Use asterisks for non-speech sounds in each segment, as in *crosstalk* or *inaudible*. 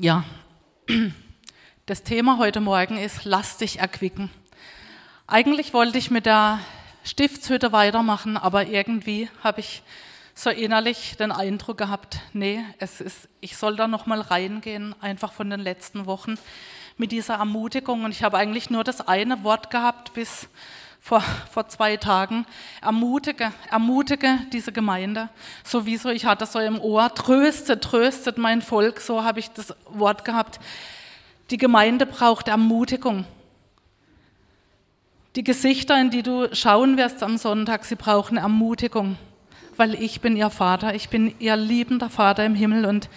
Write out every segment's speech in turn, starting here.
Ja, das Thema heute Morgen ist, lass dich erquicken. Eigentlich wollte ich mit der Stiftshütte weitermachen, aber irgendwie habe ich so innerlich den Eindruck gehabt, nee, es ist, ich soll da noch mal reingehen, einfach von den letzten Wochen mit dieser Ermutigung. Und ich habe eigentlich nur das eine Wort gehabt bis vor, vor zwei Tagen. Ermutige, ermutige diese Gemeinde. Sowieso, ich hatte so im Ohr, tröstet, tröstet mein Volk, so habe ich das Wort gehabt. Die Gemeinde braucht Ermutigung. Die Gesichter, in die du schauen wirst am Sonntag, sie brauchen Ermutigung, weil ich bin ihr Vater, ich bin ihr liebender Vater im Himmel und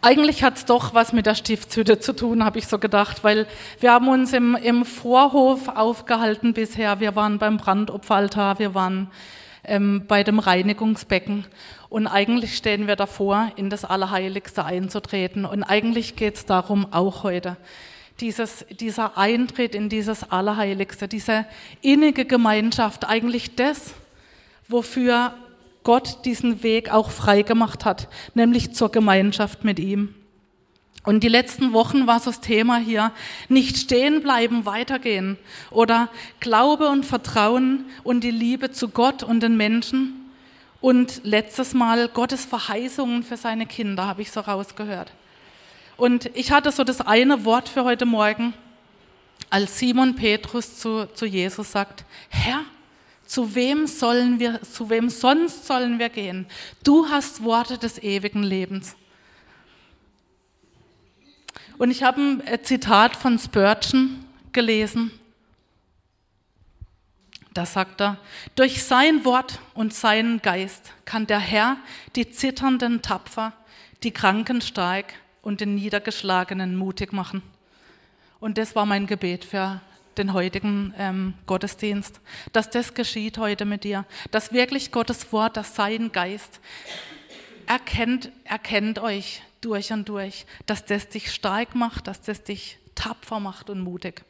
eigentlich hat es doch was mit der Stiftshütte zu tun, habe ich so gedacht, weil wir haben uns im, im Vorhof aufgehalten bisher. Wir waren beim Brandopferaltar, wir waren ähm, bei dem Reinigungsbecken und eigentlich stehen wir davor, in das Allerheiligste einzutreten. Und eigentlich geht es darum, auch heute, dieses, dieser Eintritt in dieses Allerheiligste, diese innige Gemeinschaft, eigentlich das, wofür Gott diesen Weg auch frei gemacht hat, nämlich zur Gemeinschaft mit ihm. Und die letzten Wochen war so das Thema hier, nicht stehen bleiben, weitergehen oder Glaube und Vertrauen und die Liebe zu Gott und den Menschen und letztes Mal Gottes Verheißungen für seine Kinder, habe ich so rausgehört. Und ich hatte so das eine Wort für heute Morgen, als Simon Petrus zu, zu Jesus sagt, Herr, zu wem sollen wir, zu wem sonst sollen wir gehen? Du hast Worte des ewigen Lebens. Und ich habe ein äh, Zitat von Spurgeon gelesen. Da sagt er, durch sein Wort und seinen Geist kann der Herr die Zitternden tapfer, die Kranken stark und den Niedergeschlagenen mutig machen. Und das war mein Gebet für den heutigen ähm, Gottesdienst, dass das geschieht heute mit dir, dass wirklich Gottes Wort, dass sein Geist erkennt, erkennt euch durch und durch, dass das dich stark macht, dass das dich tapfer macht und mutig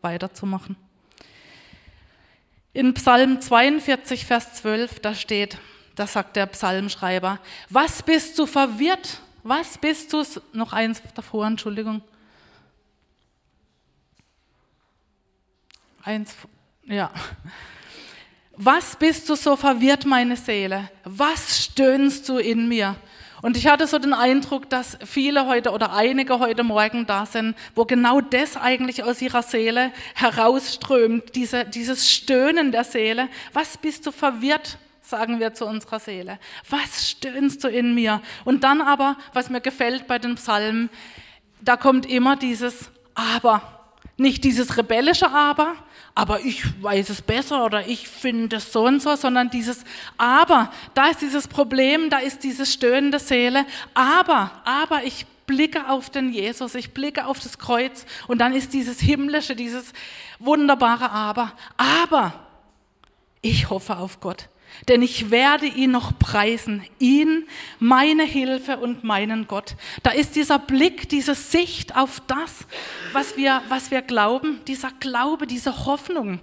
weiterzumachen. In Psalm 42, Vers 12, da steht, da sagt der Psalmschreiber, was bist du verwirrt? Was bist du, noch eins davor, Entschuldigung, Eins, ja. Was bist du so verwirrt, meine Seele? Was stöhnst du in mir? Und ich hatte so den Eindruck, dass viele heute oder einige heute Morgen da sind, wo genau das eigentlich aus ihrer Seele herausströmt, diese, dieses Stöhnen der Seele. Was bist du verwirrt, sagen wir zu unserer Seele? Was stöhnst du in mir? Und dann aber, was mir gefällt bei den Psalmen, da kommt immer dieses Aber. Nicht dieses rebellische Aber, aber ich weiß es besser oder ich finde es so und so, sondern dieses Aber, da ist dieses Problem, da ist diese stöhnende Seele, aber, aber ich blicke auf den Jesus, ich blicke auf das Kreuz und dann ist dieses himmlische, dieses wunderbare Aber, aber ich hoffe auf Gott denn ich werde ihn noch preisen, ihn, meine Hilfe und meinen Gott. Da ist dieser Blick, diese Sicht auf das, was wir, was wir glauben, dieser Glaube, diese Hoffnung,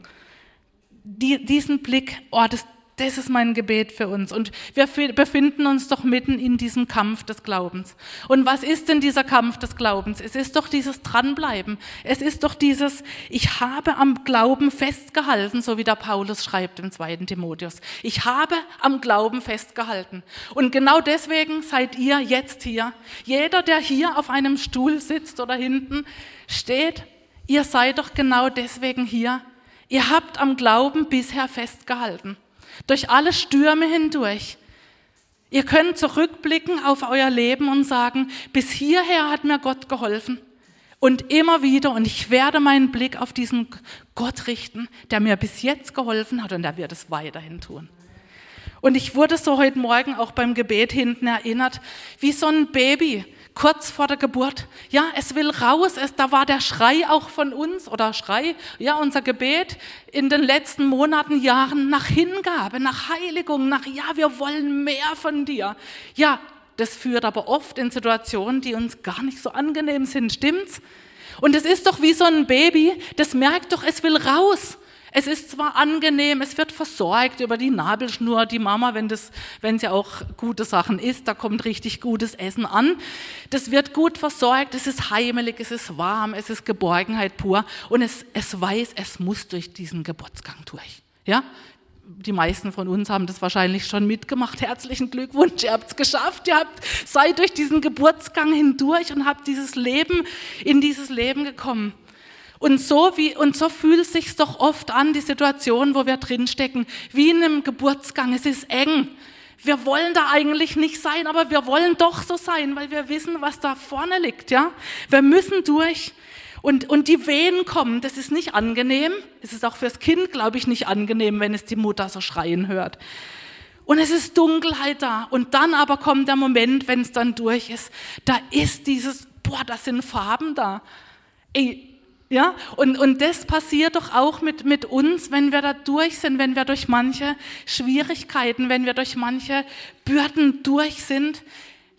die, diesen Blick, oh, das, das ist mein Gebet für uns. Und wir befinden uns doch mitten in diesem Kampf des Glaubens. Und was ist denn dieser Kampf des Glaubens? Es ist doch dieses Dranbleiben. Es ist doch dieses, ich habe am Glauben festgehalten, so wie der Paulus schreibt im zweiten Timotheus. Ich habe am Glauben festgehalten. Und genau deswegen seid ihr jetzt hier. Jeder, der hier auf einem Stuhl sitzt oder hinten steht, ihr seid doch genau deswegen hier. Ihr habt am Glauben bisher festgehalten durch alle Stürme hindurch. Ihr könnt zurückblicken auf euer Leben und sagen, bis hierher hat mir Gott geholfen. Und immer wieder, und ich werde meinen Blick auf diesen Gott richten, der mir bis jetzt geholfen hat und der wird es weiterhin tun. Und ich wurde so heute Morgen auch beim Gebet hinten erinnert, wie so ein Baby, kurz vor der Geburt. Ja, es will raus. Es, da war der Schrei auch von uns oder Schrei, ja, unser Gebet in den letzten Monaten, Jahren nach Hingabe, nach Heiligung, nach, ja, wir wollen mehr von dir. Ja, das führt aber oft in Situationen, die uns gar nicht so angenehm sind. Stimmt's? Und es ist doch wie so ein Baby, das merkt doch, es will raus. Es ist zwar angenehm, es wird versorgt über die Nabelschnur, die Mama, wenn das, wenn sie auch gute Sachen isst, da kommt richtig gutes Essen an. Das wird gut versorgt, es ist heimelig, es ist warm, es ist Geborgenheit pur und es, es weiß, es muss durch diesen Geburtsgang durch. Ja? die meisten von uns haben das wahrscheinlich schon mitgemacht. Herzlichen Glückwunsch, ihr habt es geschafft. Ihr habt, seid durch diesen Geburtsgang hindurch und habt dieses Leben, in dieses Leben gekommen. Und so, wie, und so fühlt sich doch oft an, die Situation, wo wir drinstecken, wie in einem Geburtsgang. Es ist eng. Wir wollen da eigentlich nicht sein, aber wir wollen doch so sein, weil wir wissen, was da vorne liegt, ja. Wir müssen durch. Und, und die Wehen kommen, das ist nicht angenehm. Es ist auch fürs Kind, glaube ich, nicht angenehm, wenn es die Mutter so schreien hört. Und es ist Dunkelheit da. Und dann aber kommt der Moment, wenn es dann durch ist. Da ist dieses, boah, da sind Farben da. Ey, ja, und, und das passiert doch auch mit, mit uns, wenn wir da durch sind, wenn wir durch manche Schwierigkeiten, wenn wir durch manche Bürden durch sind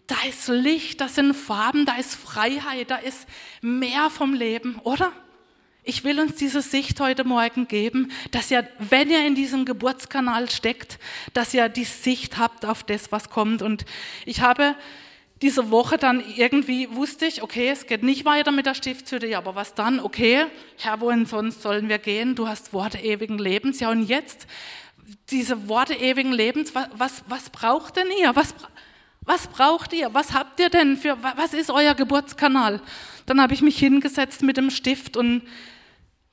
da ist Licht, da sind Farben, da ist Freiheit, da ist mehr vom Leben, oder? Ich will uns diese Sicht heute Morgen geben, dass ihr, wenn ihr in diesem Geburtskanal steckt, dass ihr die Sicht habt auf das, was kommt. Und ich habe diese Woche dann irgendwie wusste ich, okay, es geht nicht weiter mit der Stiftshütte, ja, aber was dann? Okay, Herr, wohin sonst sollen wir gehen? Du hast Worte ewigen Lebens. Ja, und jetzt diese Worte ewigen Lebens, was, was, was braucht denn ihr? Was, was braucht ihr? Was habt ihr denn für, was ist euer Geburtskanal? Dann habe ich mich hingesetzt mit dem Stift und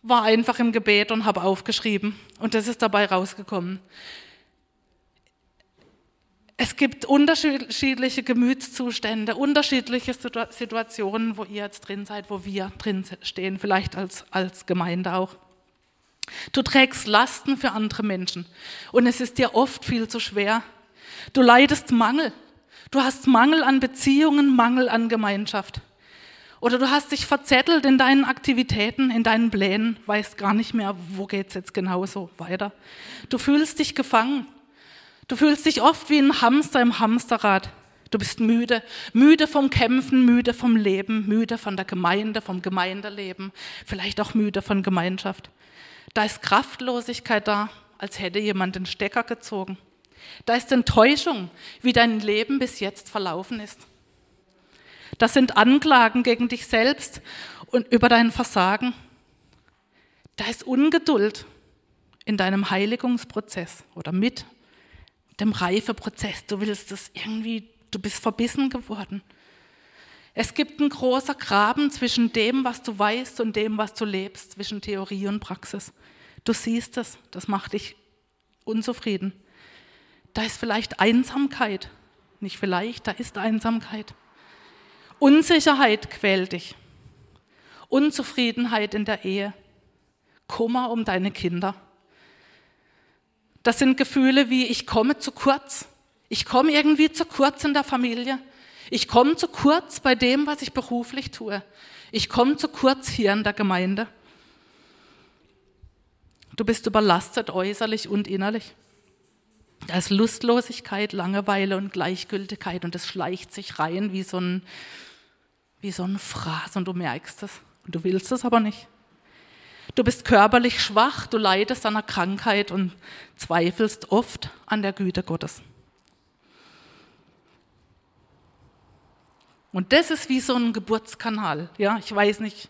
war einfach im Gebet und habe aufgeschrieben. Und das ist dabei rausgekommen. Es gibt unterschiedliche Gemütszustände, unterschiedliche Situationen, wo ihr jetzt drin seid, wo wir drin stehen, vielleicht als, als Gemeinde auch. Du trägst Lasten für andere Menschen und es ist dir oft viel zu schwer. Du leidest Mangel. Du hast Mangel an Beziehungen, Mangel an Gemeinschaft. Oder du hast dich verzettelt in deinen Aktivitäten, in deinen Plänen, weißt gar nicht mehr, wo geht es jetzt genauso weiter. Du fühlst dich gefangen. Du fühlst dich oft wie ein Hamster im Hamsterrad. Du bist müde, müde vom Kämpfen, müde vom Leben, müde von der Gemeinde, vom Gemeindeleben, vielleicht auch müde von Gemeinschaft. Da ist Kraftlosigkeit da, als hätte jemand den Stecker gezogen. Da ist Enttäuschung, wie dein Leben bis jetzt verlaufen ist. Das sind Anklagen gegen dich selbst und über dein Versagen. Da ist Ungeduld in deinem Heiligungsprozess oder mit dem Reifeprozess. Du willst es irgendwie, du bist verbissen geworden. Es gibt einen großen Graben zwischen dem, was du weißt und dem, was du lebst, zwischen Theorie und Praxis. Du siehst es, das macht dich unzufrieden. Da ist vielleicht Einsamkeit. Nicht vielleicht, da ist Einsamkeit. Unsicherheit quält dich. Unzufriedenheit in der Ehe. Kummer um deine Kinder. Das sind Gefühle wie, ich komme zu kurz. Ich komme irgendwie zu kurz in der Familie. Ich komme zu kurz bei dem, was ich beruflich tue. Ich komme zu kurz hier in der Gemeinde. Du bist überlastet äußerlich und innerlich. Da ist Lustlosigkeit, Langeweile und Gleichgültigkeit und es schleicht sich rein wie so ein, wie so ein Fraß und du merkst es und du willst es aber nicht. Du bist körperlich schwach, du leidest an einer Krankheit und zweifelst oft an der Güte Gottes. Und das ist wie so ein Geburtskanal. Ja, ich weiß nicht,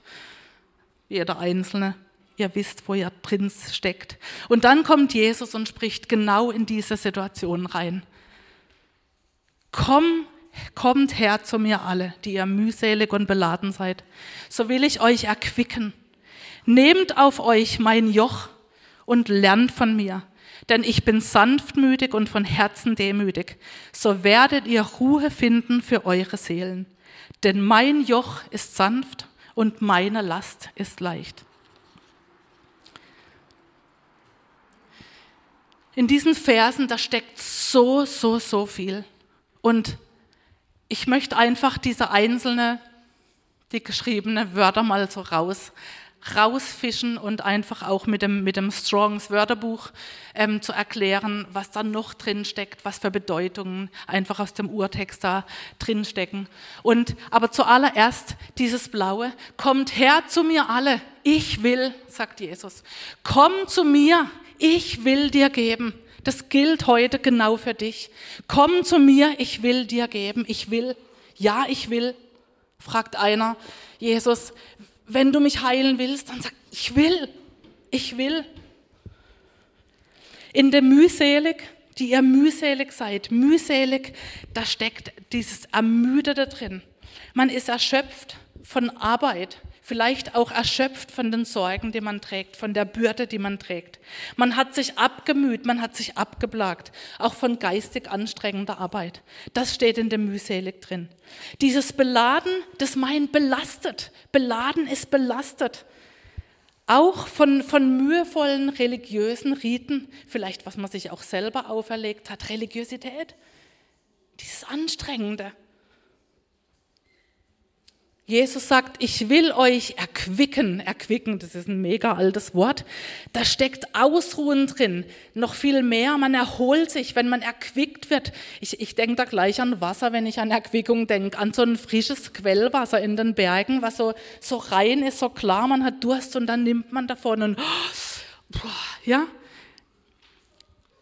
jeder Einzelne Ihr wisst, wo ihr drin steckt. Und dann kommt Jesus und spricht genau in diese Situation rein. Komm, kommt her zu mir alle, die ihr mühselig und beladen seid. So will ich euch erquicken. Nehmt auf euch mein Joch und lernt von mir, denn ich bin sanftmütig und von Herzen demütig. So werdet ihr Ruhe finden für eure Seelen. Denn mein Joch ist sanft und meine Last ist leicht. In diesen Versen, da steckt so, so, so viel. Und ich möchte einfach diese einzelne, die geschriebene Wörter mal so raus, rausfischen und einfach auch mit dem, mit dem Strongs Wörterbuch ähm, zu erklären, was da noch drin steckt, was für Bedeutungen einfach aus dem Urtext da drin stecken. Und aber zuallererst dieses Blaue, kommt her zu mir alle, ich will, sagt Jesus, komm zu mir, ich will dir geben. Das gilt heute genau für dich. Komm zu mir, ich will dir geben. Ich will, ja, ich will, fragt einer Jesus, wenn du mich heilen willst, dann sag, ich will, ich will. In der mühselig, die ihr mühselig seid, mühselig, da steckt dieses Ermüdete drin. Man ist erschöpft von Arbeit, vielleicht auch erschöpft von den Sorgen, die man trägt, von der Bürde, die man trägt. Man hat sich abgemüht, man hat sich abgeplagt, auch von geistig anstrengender Arbeit. Das steht in dem mühselig drin. Dieses Beladen, das meint belastet. Beladen ist belastet. Auch von, von mühevollen religiösen Riten, vielleicht was man sich auch selber auferlegt hat, Religiosität, dieses Anstrengende. Jesus sagt, ich will euch erquicken. Erquicken, das ist ein mega altes Wort. Da steckt Ausruhen drin. Noch viel mehr. Man erholt sich, wenn man erquickt wird. Ich, ich denke da gleich an Wasser, wenn ich an Erquickung denke. An so ein frisches Quellwasser in den Bergen, was so, so rein ist, so klar. Man hat Durst und dann nimmt man davon und, ja.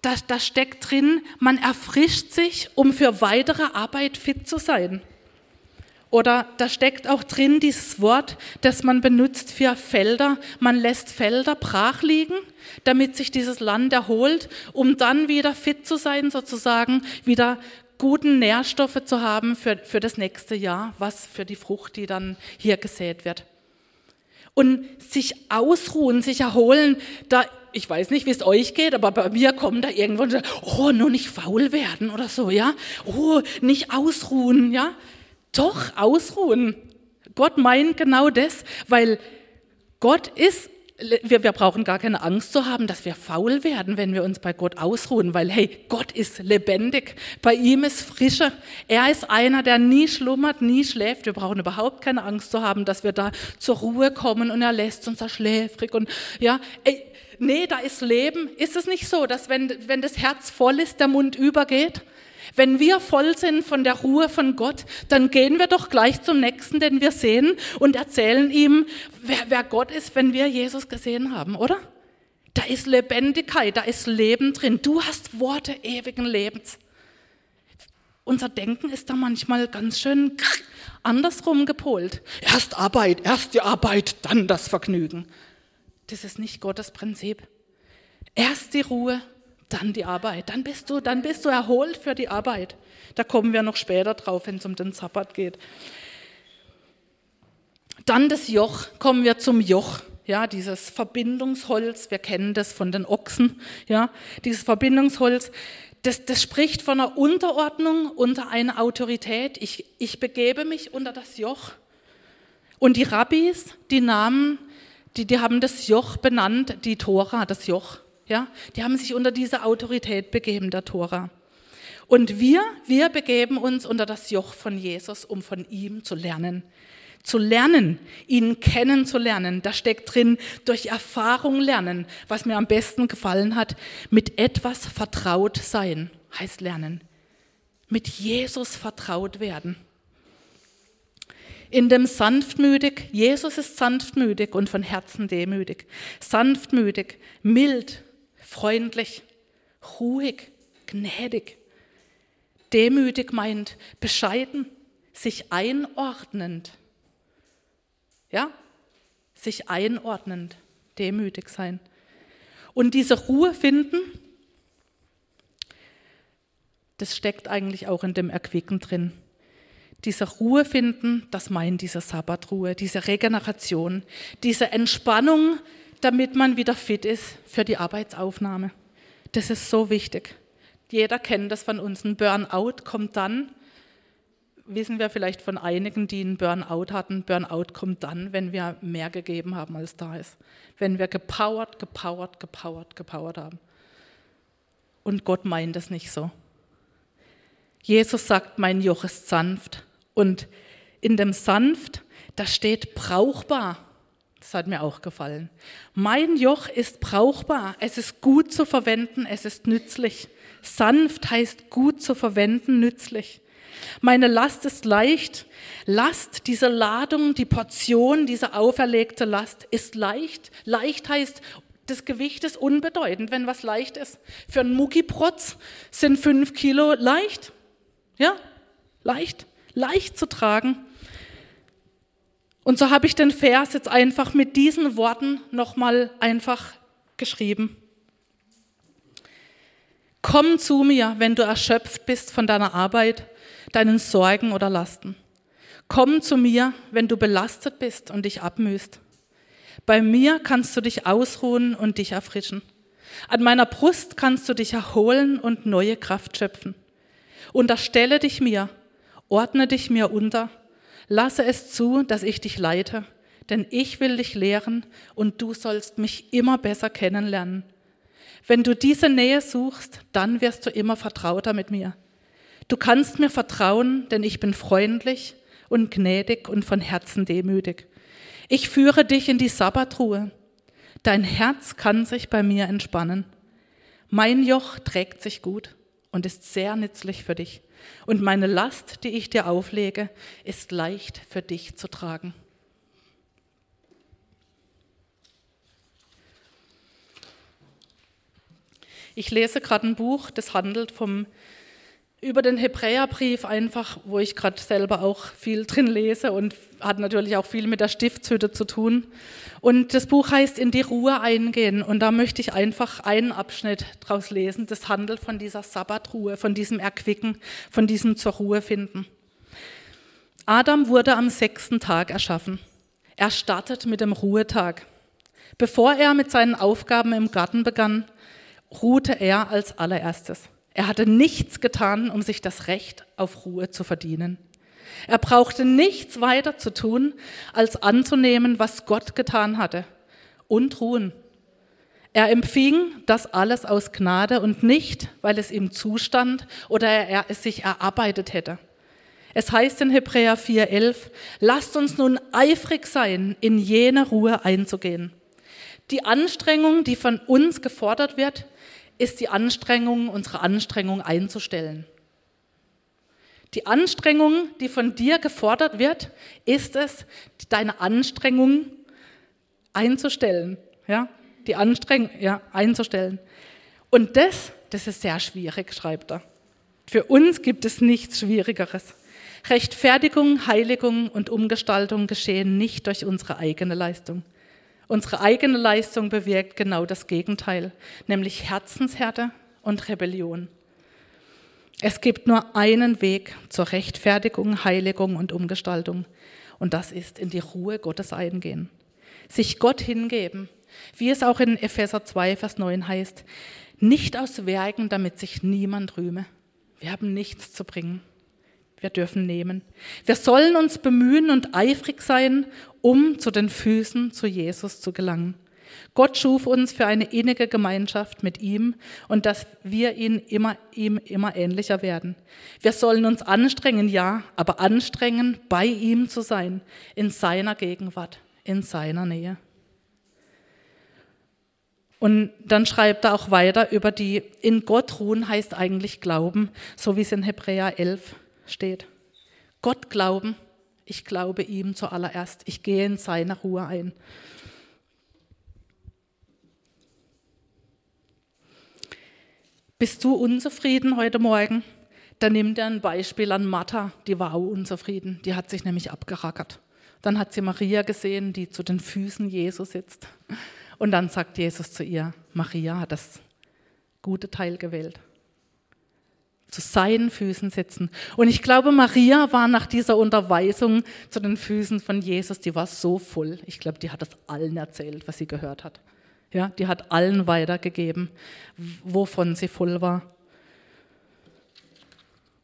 Da, da steckt drin, man erfrischt sich, um für weitere Arbeit fit zu sein. Oder da steckt auch drin dieses Wort, das man benutzt für Felder. Man lässt Felder brach liegen, damit sich dieses Land erholt, um dann wieder fit zu sein, sozusagen wieder guten Nährstoffe zu haben für, für das nächste Jahr, was für die Frucht, die dann hier gesät wird. Und sich ausruhen, sich erholen, da, ich weiß nicht, wie es euch geht, aber bei mir kommen da irgendwo, oh, nur nicht faul werden oder so, ja, oh, nicht ausruhen, ja, doch, ausruhen. Gott meint genau das, weil Gott ist, wir, wir brauchen gar keine Angst zu haben, dass wir faul werden, wenn wir uns bei Gott ausruhen, weil hey, Gott ist lebendig, bei ihm ist Frische. Er ist einer, der nie schlummert, nie schläft. Wir brauchen überhaupt keine Angst zu haben, dass wir da zur Ruhe kommen und er lässt uns da schläfrig und ja, ey, nee, da ist Leben. Ist es nicht so, dass wenn, wenn das Herz voll ist, der Mund übergeht? Wenn wir voll sind von der Ruhe von Gott, dann gehen wir doch gleich zum Nächsten, den wir sehen, und erzählen ihm, wer, wer Gott ist, wenn wir Jesus gesehen haben, oder? Da ist Lebendigkeit, da ist Leben drin. Du hast Worte ewigen Lebens. Unser Denken ist da manchmal ganz schön andersrum gepolt. Erst Arbeit, erst die Arbeit, dann das Vergnügen. Das ist nicht Gottes Prinzip. Erst die Ruhe, dann die Arbeit. Dann bist du, dann bist du erholt für die Arbeit. Da kommen wir noch später drauf, wenn es um den Sabbat geht. Dann das Joch, kommen wir zum Joch. Ja, dieses Verbindungsholz, wir kennen das von den Ochsen, ja, dieses Verbindungsholz, das, das spricht von einer Unterordnung unter eine Autorität. Ich, ich begebe mich unter das Joch. Und die Rabbis, die Namen, die, die haben das Joch benannt, die Tora, das Joch. Ja, die haben sich unter diese Autorität begeben, der Tora. Und wir, wir begeben uns unter das Joch von Jesus, um von ihm zu lernen. Zu lernen, ihn kennenzulernen. Da steckt drin, durch Erfahrung lernen. Was mir am besten gefallen hat, mit etwas vertraut sein, heißt lernen. Mit Jesus vertraut werden. In dem sanftmütig, Jesus ist sanftmütig und von Herzen demütig. Sanftmütig, mild, freundlich, ruhig, gnädig. Demütig meint bescheiden, sich einordnend. Ja, sich einordnend, demütig sein. Und diese Ruhe finden, das steckt eigentlich auch in dem Erquicken drin. Diese Ruhe finden, das meint diese Sabbatruhe, diese Regeneration, diese Entspannung, damit man wieder fit ist für die Arbeitsaufnahme. Das ist so wichtig. Jeder kennt das von uns. Ein Burnout kommt dann, wissen wir vielleicht von einigen, die einen Burnout hatten, Burnout kommt dann, wenn wir mehr gegeben haben, als da ist. Wenn wir gepowert, gepowert, gepowert, gepowert haben. Und Gott meint es nicht so. Jesus sagt, mein Joch ist sanft. Und in dem sanft, da steht brauchbar. Das hat mir auch gefallen. Mein Joch ist brauchbar, es ist gut zu verwenden, es ist nützlich. Sanft heißt gut zu verwenden, nützlich. Meine Last ist leicht. Last, diese Ladung, die Portion, diese auferlegte Last ist leicht. Leicht heißt, das Gewicht ist unbedeutend, wenn was leicht ist. Für einen Muckiprotz sind fünf Kilo leicht. Ja, leicht, leicht zu tragen. Und so habe ich den Vers jetzt einfach mit diesen Worten nochmal einfach geschrieben. Komm zu mir, wenn du erschöpft bist von deiner Arbeit, deinen Sorgen oder Lasten. Komm zu mir, wenn du belastet bist und dich abmühst. Bei mir kannst du dich ausruhen und dich erfrischen. An meiner Brust kannst du dich erholen und neue Kraft schöpfen. Unterstelle dich mir, ordne dich mir unter, lasse es zu, dass ich dich leite, denn ich will dich lehren und du sollst mich immer besser kennenlernen. Wenn du diese Nähe suchst, dann wirst du immer vertrauter mit mir. Du kannst mir vertrauen, denn ich bin freundlich und gnädig und von Herzen demütig. Ich führe dich in die Sabbatruhe. Dein Herz kann sich bei mir entspannen. Mein Joch trägt sich gut und ist sehr nützlich für dich. Und meine Last, die ich dir auflege, ist leicht für dich zu tragen. Ich lese gerade ein Buch, das handelt vom über den Hebräerbrief einfach, wo ich gerade selber auch viel drin lese und hat natürlich auch viel mit der Stiftshütte zu tun. Und das Buch heißt In die Ruhe eingehen und da möchte ich einfach einen Abschnitt draus lesen. Das handelt von dieser Sabbatruhe, von diesem Erquicken, von diesem zur Ruhe finden. Adam wurde am sechsten Tag erschaffen. Er startet mit dem Ruhetag. Bevor er mit seinen Aufgaben im Garten begann, ruhte er als allererstes. Er hatte nichts getan, um sich das Recht auf Ruhe zu verdienen. Er brauchte nichts weiter zu tun, als anzunehmen, was Gott getan hatte und ruhen. Er empfing das alles aus Gnade und nicht, weil es ihm zustand oder er es sich erarbeitet hätte. Es heißt in Hebräer 4:11, lasst uns nun eifrig sein, in jene Ruhe einzugehen. Die Anstrengung, die von uns gefordert wird, ist die Anstrengung, unsere Anstrengung einzustellen. Die Anstrengung, die von dir gefordert wird, ist es, deine Anstrengung einzustellen. Ja? Die Anstrengung ja, einzustellen. Und das, das ist sehr schwierig, schreibt er. Für uns gibt es nichts Schwierigeres. Rechtfertigung, Heiligung und Umgestaltung geschehen nicht durch unsere eigene Leistung. Unsere eigene Leistung bewirkt genau das Gegenteil, nämlich Herzenshärte und Rebellion. Es gibt nur einen Weg zur Rechtfertigung, Heiligung und Umgestaltung. Und das ist in die Ruhe Gottes eingehen. Sich Gott hingeben, wie es auch in Epheser 2, Vers 9 heißt, nicht aus Werken, damit sich niemand rühme. Wir haben nichts zu bringen. Wir dürfen nehmen. Wir sollen uns bemühen und eifrig sein, um zu den Füßen zu Jesus zu gelangen. Gott schuf uns für eine innige Gemeinschaft mit ihm und dass wir ihn immer, ihm immer ähnlicher werden. Wir sollen uns anstrengen, ja, aber anstrengen, bei ihm zu sein, in seiner Gegenwart, in seiner Nähe. Und dann schreibt er auch weiter über die in Gott ruhen heißt eigentlich Glauben, so wie es in Hebräer 11 steht. Gott glauben, ich glaube ihm zuallererst, ich gehe in seine Ruhe ein. Bist du unzufrieden heute Morgen? Dann nimm dir ein Beispiel an Martha, die war auch unzufrieden, die hat sich nämlich abgerackert. Dann hat sie Maria gesehen, die zu den Füßen Jesus sitzt. Und dann sagt Jesus zu ihr, Maria hat das gute Teil gewählt zu seinen Füßen sitzen. Und ich glaube, Maria war nach dieser Unterweisung zu den Füßen von Jesus, die war so voll. Ich glaube, die hat das allen erzählt, was sie gehört hat. Ja, die hat allen weitergegeben, wovon sie voll war.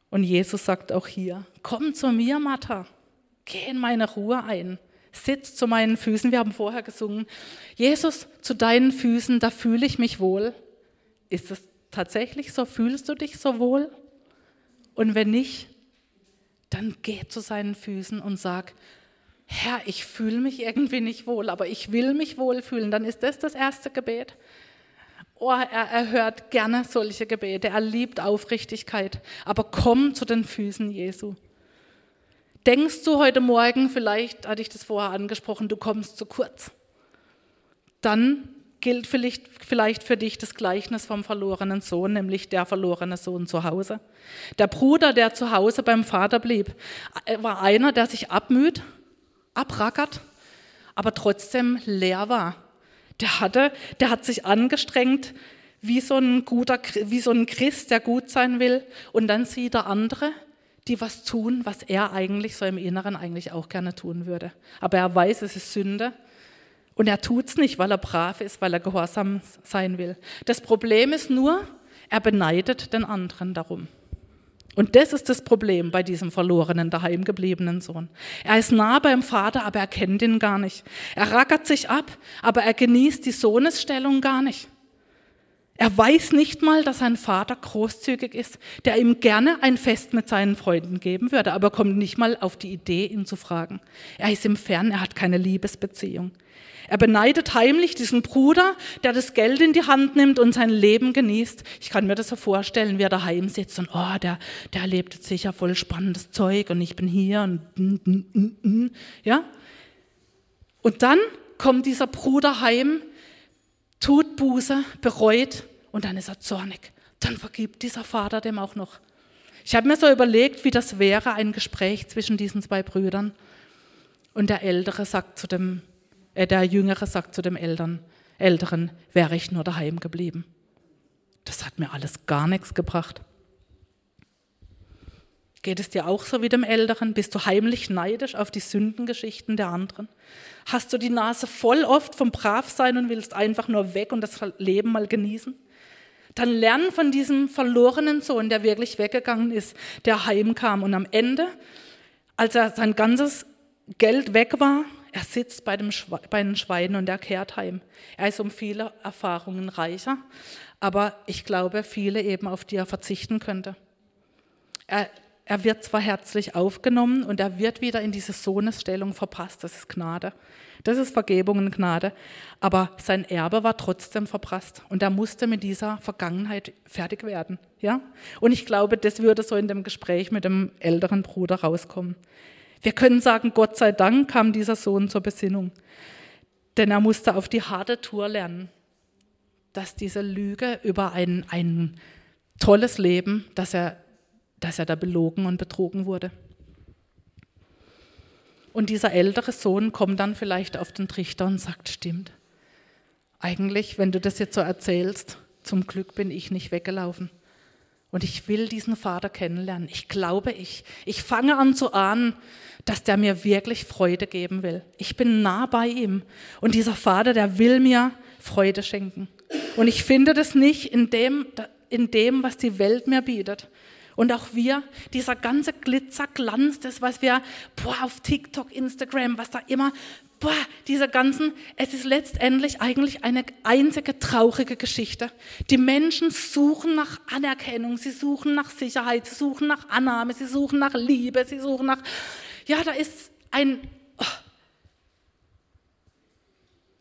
Und Jesus sagt auch hier, komm zu mir, Martha, geh in meine Ruhe ein, sitz zu meinen Füßen. Wir haben vorher gesungen, Jesus, zu deinen Füßen, da fühle ich mich wohl. Ist es tatsächlich so? Fühlst du dich so wohl? Und wenn nicht, dann geh zu seinen Füßen und sag, Herr, ich fühle mich irgendwie nicht wohl, aber ich will mich wohlfühlen. Dann ist das das erste Gebet. Oh, er, er hört gerne solche Gebete, er liebt Aufrichtigkeit, aber komm zu den Füßen Jesu. Denkst du heute Morgen, vielleicht hatte ich das vorher angesprochen, du kommst zu kurz, dann gilt vielleicht, vielleicht für dich das Gleichnis vom verlorenen Sohn, nämlich der verlorene Sohn zu Hause. Der Bruder, der zu Hause beim Vater blieb, war einer, der sich abmüht, abrackert, aber trotzdem leer war. Der, hatte, der hat sich angestrengt, wie so, ein guter, wie so ein Christ, der gut sein will. Und dann sieht er andere, die was tun, was er eigentlich so im Inneren eigentlich auch gerne tun würde. Aber er weiß, es ist Sünde und er tut es nicht, weil er brav ist, weil er gehorsam sein will. Das Problem ist nur, er beneidet den anderen darum. Und das ist das Problem bei diesem verlorenen, daheimgebliebenen Sohn. Er ist nah beim Vater, aber er kennt ihn gar nicht. Er rackert sich ab, aber er genießt die Sohnesstellung gar nicht. Er weiß nicht mal, dass sein Vater großzügig ist, der ihm gerne ein Fest mit seinen Freunden geben würde, aber kommt nicht mal auf die Idee, ihn zu fragen. Er ist ihm fern, er hat keine Liebesbeziehung. Er beneidet heimlich diesen Bruder, der das Geld in die Hand nimmt und sein Leben genießt. Ich kann mir das so vorstellen, wie er daheim sitzt und, oh, der, der erlebt jetzt sicher voll spannendes Zeug und ich bin hier und, ja. Und dann kommt dieser Bruder heim, tut Buße, bereut und dann ist er zornig. Dann vergibt dieser Vater dem auch noch. Ich habe mir so überlegt, wie das wäre, ein Gespräch zwischen diesen zwei Brüdern. Und der Ältere sagt zu dem der Jüngere sagt zu dem Eltern, Älteren, wäre ich nur daheim geblieben. Das hat mir alles gar nichts gebracht. Geht es dir auch so wie dem Älteren? Bist du heimlich neidisch auf die Sündengeschichten der anderen? Hast du die Nase voll oft vom Bravsein und willst einfach nur weg und das Leben mal genießen? Dann lern von diesem verlorenen Sohn, der wirklich weggegangen ist, der heimkam und am Ende, als er sein ganzes Geld weg war, er sitzt bei, dem Schwe bei den Schweinen und er kehrt heim. Er ist um viele Erfahrungen reicher, aber ich glaube, viele eben, auf die er verzichten könnte. Er, er wird zwar herzlich aufgenommen und er wird wieder in diese Sohnesstellung verpasst. Das ist Gnade. Das ist Vergebung und Gnade. Aber sein Erbe war trotzdem verpasst und er musste mit dieser Vergangenheit fertig werden. Ja? Und ich glaube, das würde so in dem Gespräch mit dem älteren Bruder rauskommen. Wir können sagen, Gott sei Dank kam dieser Sohn zur Besinnung, denn er musste auf die harte Tour lernen, dass diese Lüge über ein, ein tolles Leben, dass er, dass er da belogen und betrogen wurde. Und dieser ältere Sohn kommt dann vielleicht auf den Trichter und sagt, stimmt, eigentlich, wenn du das jetzt so erzählst, zum Glück bin ich nicht weggelaufen. Und ich will diesen Vater kennenlernen. Ich glaube, ich, ich fange an zu ahnen, dass der mir wirklich Freude geben will. Ich bin nah bei ihm. Und dieser Vater, der will mir Freude schenken. Und ich finde das nicht in dem, in dem, was die Welt mir bietet. Und auch wir, dieser ganze Glitzerglanz, das, was wir boah, auf TikTok, Instagram, was da immer boah, diese ganzen, es ist letztendlich eigentlich eine einzige traurige Geschichte. Die Menschen suchen nach Anerkennung, sie suchen nach Sicherheit, sie suchen nach Annahme, sie suchen nach Liebe, sie suchen nach, ja, da ist ein, oh.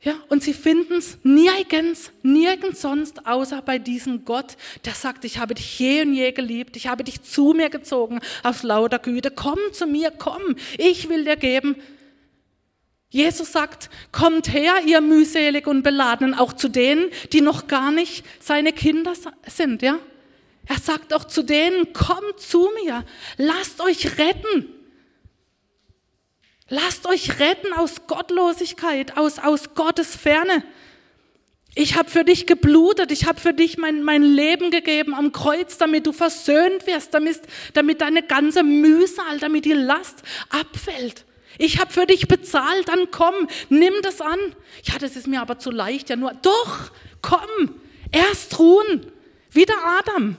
ja, und sie finden es nirgends, nirgends sonst, außer bei diesem Gott, der sagt, ich habe dich je und je geliebt, ich habe dich zu mir gezogen aus lauter Güte, komm zu mir, komm, ich will dir geben, Jesus sagt, kommt her, ihr mühselig und beladenen, auch zu denen, die noch gar nicht seine Kinder sind, ja? Er sagt auch zu denen, kommt zu mir, lasst euch retten. Lasst euch retten aus Gottlosigkeit, aus, aus Gottes Ferne. Ich habe für dich geblutet, ich habe für dich mein, mein Leben gegeben am Kreuz, damit du versöhnt wirst, damit, damit deine ganze Mühsal, damit die Last abfällt. Ich habe für dich bezahlt, dann komm, nimm das an. Ja, das ist mir aber zu leicht, ja nur. Doch, komm, erst ruhen. Wie der Adam.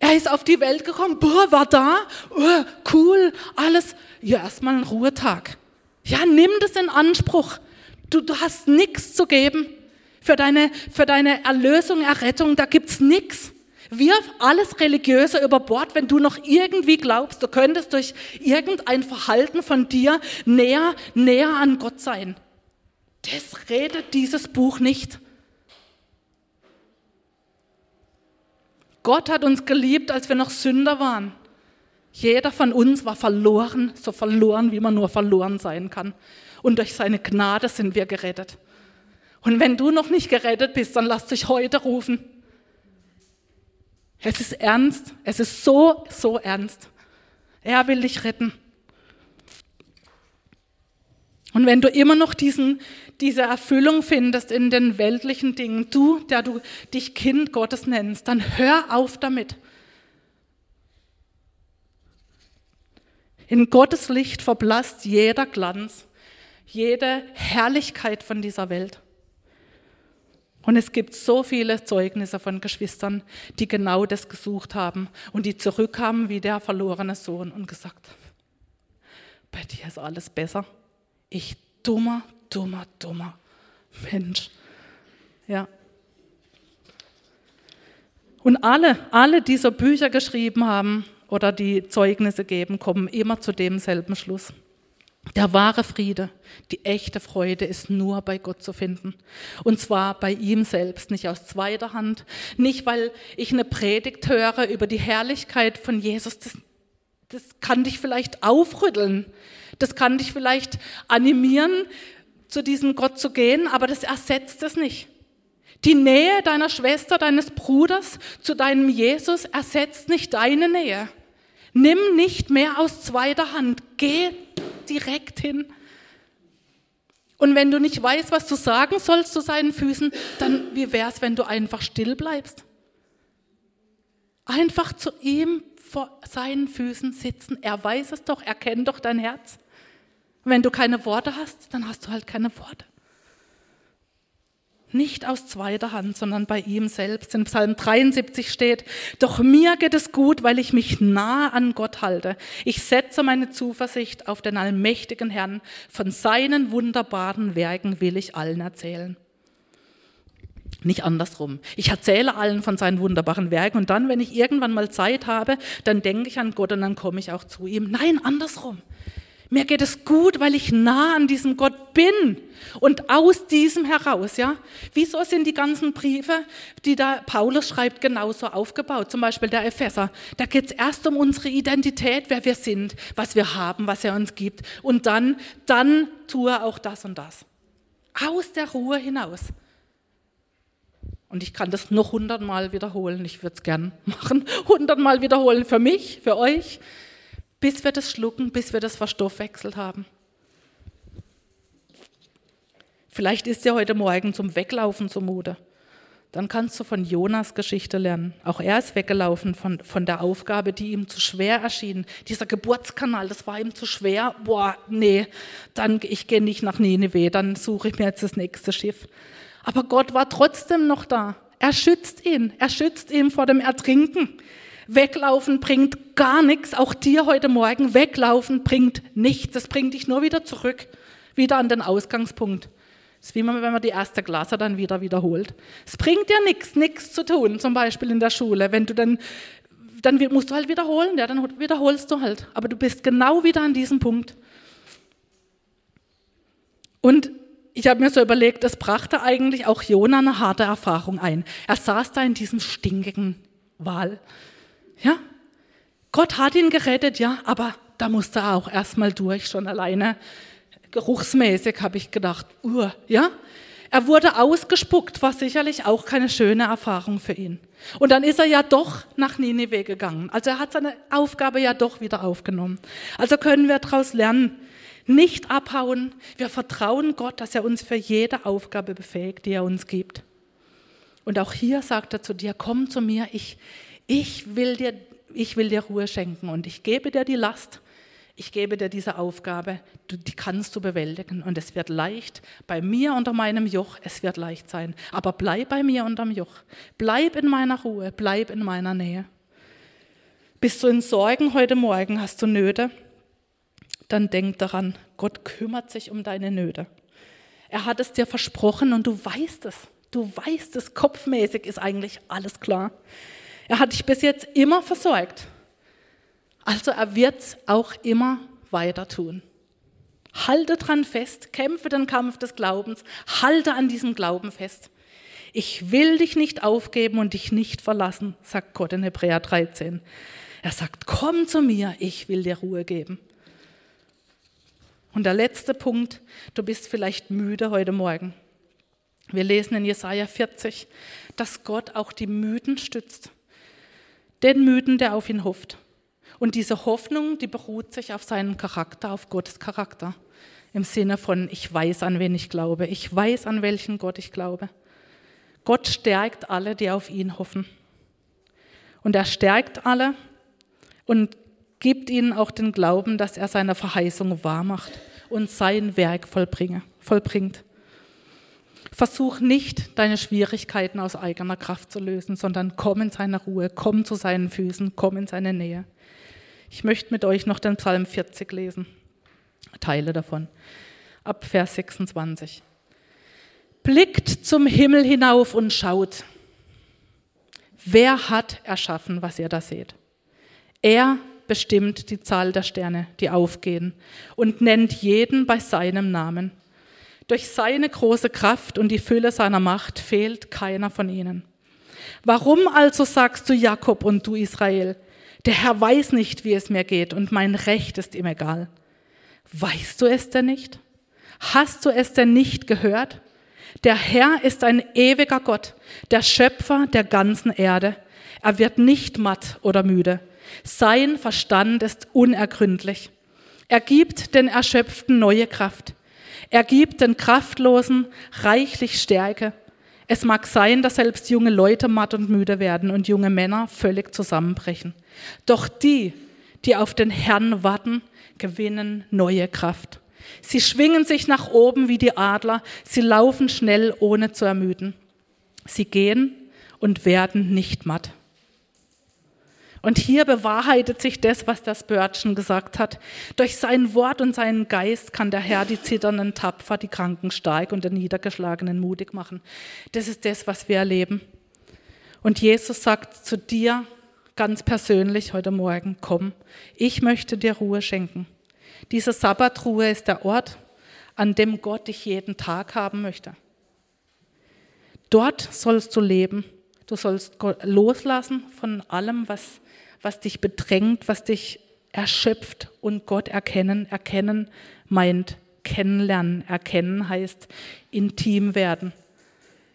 Er ist auf die Welt gekommen, boah, war da, oh, cool, alles. Ja, erstmal ein Ruhetag. Ja, nimm das in Anspruch. Du, du hast nichts zu geben. Für deine, für deine Erlösung, Errettung, da gibt's nichts. Wirf alles Religiöse über Bord, wenn du noch irgendwie glaubst, du könntest durch irgendein Verhalten von dir näher, näher an Gott sein. Das redet dieses Buch nicht. Gott hat uns geliebt, als wir noch Sünder waren. Jeder von uns war verloren, so verloren, wie man nur verloren sein kann. Und durch seine Gnade sind wir gerettet. Und wenn du noch nicht gerettet bist, dann lass dich heute rufen. Es ist ernst, es ist so, so ernst. Er will dich retten. Und wenn du immer noch diesen, diese Erfüllung findest in den weltlichen Dingen, du, der du dich Kind Gottes nennst, dann hör auf damit. In Gottes Licht verblasst jeder Glanz, jede Herrlichkeit von dieser Welt. Und es gibt so viele Zeugnisse von Geschwistern, die genau das gesucht haben und die zurückkamen wie der verlorene Sohn und gesagt, bei dir ist alles besser. Ich dummer, dummer, dummer Mensch. Ja. Und alle, alle, die so Bücher geschrieben haben oder die Zeugnisse geben, kommen immer zu demselben Schluss. Der wahre Friede, die echte Freude ist nur bei Gott zu finden. Und zwar bei ihm selbst, nicht aus zweiter Hand, nicht weil ich eine Predigt höre über die Herrlichkeit von Jesus. Das, das kann dich vielleicht aufrütteln. Das kann dich vielleicht animieren, zu diesem Gott zu gehen, aber das ersetzt es nicht. Die Nähe deiner Schwester, deines Bruders zu deinem Jesus ersetzt nicht deine Nähe. Nimm nicht mehr aus zweiter Hand. Geh direkt hin. Und wenn du nicht weißt, was du sagen sollst zu seinen Füßen, dann wie wäre es, wenn du einfach still bleibst? Einfach zu ihm vor seinen Füßen sitzen. Er weiß es doch, er kennt doch dein Herz. Wenn du keine Worte hast, dann hast du halt keine Worte. Nicht aus zweiter Hand, sondern bei ihm selbst. In Psalm 73 steht, doch mir geht es gut, weil ich mich nah an Gott halte. Ich setze meine Zuversicht auf den allmächtigen Herrn. Von seinen wunderbaren Werken will ich allen erzählen. Nicht andersrum. Ich erzähle allen von seinen wunderbaren Werken und dann, wenn ich irgendwann mal Zeit habe, dann denke ich an Gott und dann komme ich auch zu ihm. Nein, andersrum. Mir geht es gut, weil ich nah an diesem Gott bin. Und aus diesem heraus, ja. Wieso sind die ganzen Briefe, die da Paulus schreibt, genauso aufgebaut? Zum Beispiel der Epheser. Da geht es erst um unsere Identität, wer wir sind, was wir haben, was er uns gibt. Und dann, dann tue auch das und das. Aus der Ruhe hinaus. Und ich kann das noch hundertmal wiederholen. Ich würde es gern machen. *laughs* Hundertmal wiederholen für mich, für euch bis wir das schlucken, bis wir das verstoffwechselt haben. Vielleicht ist dir heute Morgen zum Weglaufen zumute. Dann kannst du von Jonas Geschichte lernen. Auch er ist weggelaufen von, von der Aufgabe, die ihm zu schwer erschien. Dieser Geburtskanal, das war ihm zu schwer. Boah, nee, dann ich gehe nicht nach Nineveh, dann suche ich mir jetzt das nächste Schiff. Aber Gott war trotzdem noch da. Er schützt ihn. Er schützt ihn vor dem Ertrinken. Weglaufen bringt gar nichts, auch dir heute Morgen. Weglaufen bringt nichts, das bringt dich nur wieder zurück, wieder an den Ausgangspunkt. Das ist wie wenn man die erste Klasse dann wieder wiederholt. Es bringt dir nichts, nichts zu tun, zum Beispiel in der Schule. Wenn du dann, dann musst du halt wiederholen, ja, dann wiederholst du halt. Aber du bist genau wieder an diesem Punkt. Und ich habe mir so überlegt, das brachte eigentlich auch Jona eine harte Erfahrung ein. Er saß da in diesem stinkigen Wal. Ja? Gott hat ihn gerettet, ja, aber da musste er auch erstmal durch, schon alleine. Geruchsmäßig habe ich gedacht, uh, ja? Er wurde ausgespuckt, war sicherlich auch keine schöne Erfahrung für ihn. Und dann ist er ja doch nach Nineveh gegangen. Also er hat seine Aufgabe ja doch wieder aufgenommen. Also können wir daraus lernen, nicht abhauen. Wir vertrauen Gott, dass er uns für jede Aufgabe befähigt, die er uns gibt. Und auch hier sagt er zu dir, komm zu mir, ich, ich will dir, ich will dir Ruhe schenken und ich gebe dir die Last, ich gebe dir diese Aufgabe, die kannst du bewältigen und es wird leicht. Bei mir unter meinem Joch, es wird leicht sein. Aber bleib bei mir unterm Joch. Bleib in meiner Ruhe, bleib in meiner Nähe. Bist du in Sorgen heute Morgen, hast du Nöte? Dann denk daran, Gott kümmert sich um deine Nöte. Er hat es dir versprochen und du weißt es. Du weißt es, kopfmäßig ist eigentlich alles klar. Er hat dich bis jetzt immer versorgt. Also er wird es auch immer weiter tun. Halte dran fest, kämpfe den Kampf des Glaubens, halte an diesem Glauben fest. Ich will dich nicht aufgeben und dich nicht verlassen, sagt Gott in Hebräer 13. Er sagt, komm zu mir, ich will dir Ruhe geben. Und der letzte Punkt, du bist vielleicht müde heute Morgen. Wir lesen in Jesaja 40, dass Gott auch die Müden stützt. Den Müden, der auf ihn hofft. Und diese Hoffnung, die beruht sich auf seinen Charakter, auf Gottes Charakter. Im Sinne von, ich weiß, an wen ich glaube. Ich weiß, an welchen Gott ich glaube. Gott stärkt alle, die auf ihn hoffen. Und er stärkt alle und gibt ihnen auch den Glauben, dass er seine Verheißung wahrmacht und sein Werk vollbringe, vollbringt. Versuch nicht, deine Schwierigkeiten aus eigener Kraft zu lösen, sondern komm in seine Ruhe, komm zu seinen Füßen, komm in seine Nähe. Ich möchte mit euch noch den Psalm 40 lesen, Teile davon, ab Vers 26. Blickt zum Himmel hinauf und schaut. Wer hat erschaffen, was ihr da seht? Er bestimmt die Zahl der Sterne, die aufgehen, und nennt jeden bei seinem Namen. Durch seine große Kraft und die Fülle seiner Macht fehlt keiner von ihnen. Warum also sagst du Jakob und du Israel, der Herr weiß nicht, wie es mir geht und mein Recht ist ihm egal? Weißt du es denn nicht? Hast du es denn nicht gehört? Der Herr ist ein ewiger Gott, der Schöpfer der ganzen Erde. Er wird nicht matt oder müde. Sein Verstand ist unergründlich. Er gibt den Erschöpften neue Kraft. Er gibt den Kraftlosen reichlich Stärke. Es mag sein, dass selbst junge Leute matt und müde werden und junge Männer völlig zusammenbrechen. Doch die, die auf den Herrn warten, gewinnen neue Kraft. Sie schwingen sich nach oben wie die Adler, sie laufen schnell, ohne zu ermüden. Sie gehen und werden nicht matt. Und hier bewahrheitet sich das, was das Spurgeon gesagt hat. Durch sein Wort und seinen Geist kann der Herr die Zitternden tapfer, die Kranken stark und den Niedergeschlagenen mutig machen. Das ist das, was wir erleben. Und Jesus sagt zu dir ganz persönlich heute Morgen, komm, ich möchte dir Ruhe schenken. Diese Sabbatruhe ist der Ort, an dem Gott dich jeden Tag haben möchte. Dort sollst du leben. Du sollst loslassen von allem, was was dich bedrängt, was dich erschöpft und Gott erkennen. Erkennen meint kennenlernen. Erkennen heißt intim werden,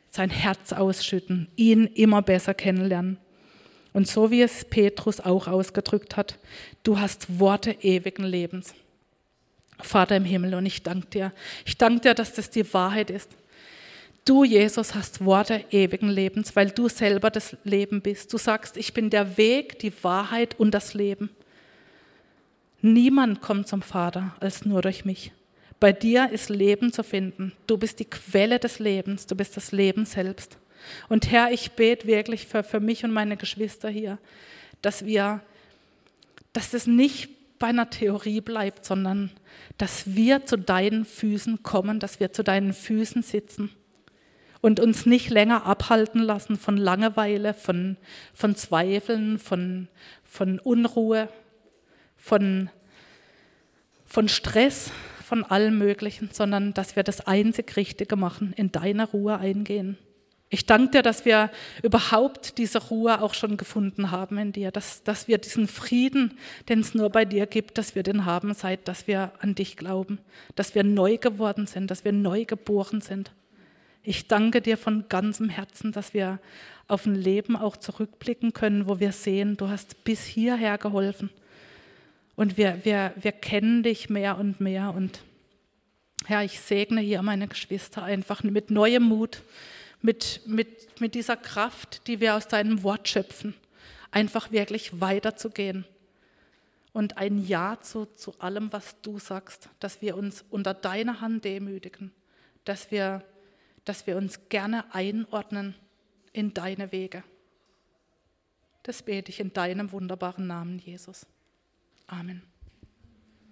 sein Herz ausschütten, ihn immer besser kennenlernen. Und so wie es Petrus auch ausgedrückt hat, du hast Worte ewigen Lebens. Vater im Himmel, und ich danke dir. Ich danke dir, dass das die Wahrheit ist. Du, Jesus, hast Worte ewigen Lebens, weil du selber das Leben bist. Du sagst, ich bin der Weg, die Wahrheit und das Leben. Niemand kommt zum Vater als nur durch mich. Bei dir ist Leben zu finden. Du bist die Quelle des Lebens. Du bist das Leben selbst. Und Herr, ich bete wirklich für, für mich und meine Geschwister hier, dass wir, dass das nicht bei einer Theorie bleibt, sondern dass wir zu deinen Füßen kommen, dass wir zu deinen Füßen sitzen und uns nicht länger abhalten lassen von Langeweile, von, von Zweifeln, von, von Unruhe, von, von Stress, von allem Möglichen, sondern dass wir das einzig Richtige machen, in deiner Ruhe eingehen. Ich danke dir, dass wir überhaupt diese Ruhe auch schon gefunden haben in dir, dass, dass wir diesen Frieden, den es nur bei dir gibt, dass wir den haben, seit dass wir an dich glauben, dass wir neu geworden sind, dass wir neu geboren sind. Ich danke dir von ganzem Herzen, dass wir auf ein Leben auch zurückblicken können, wo wir sehen, du hast bis hierher geholfen. Und wir, wir, wir kennen dich mehr und mehr. Und Herr, ich segne hier meine Geschwister einfach mit neuem Mut, mit, mit, mit dieser Kraft, die wir aus deinem Wort schöpfen, einfach wirklich weiterzugehen. Und ein Ja zu, zu allem, was du sagst, dass wir uns unter deiner Hand demütigen, dass wir dass wir uns gerne einordnen in deine Wege. Das bete ich in deinem wunderbaren Namen, Jesus. Amen.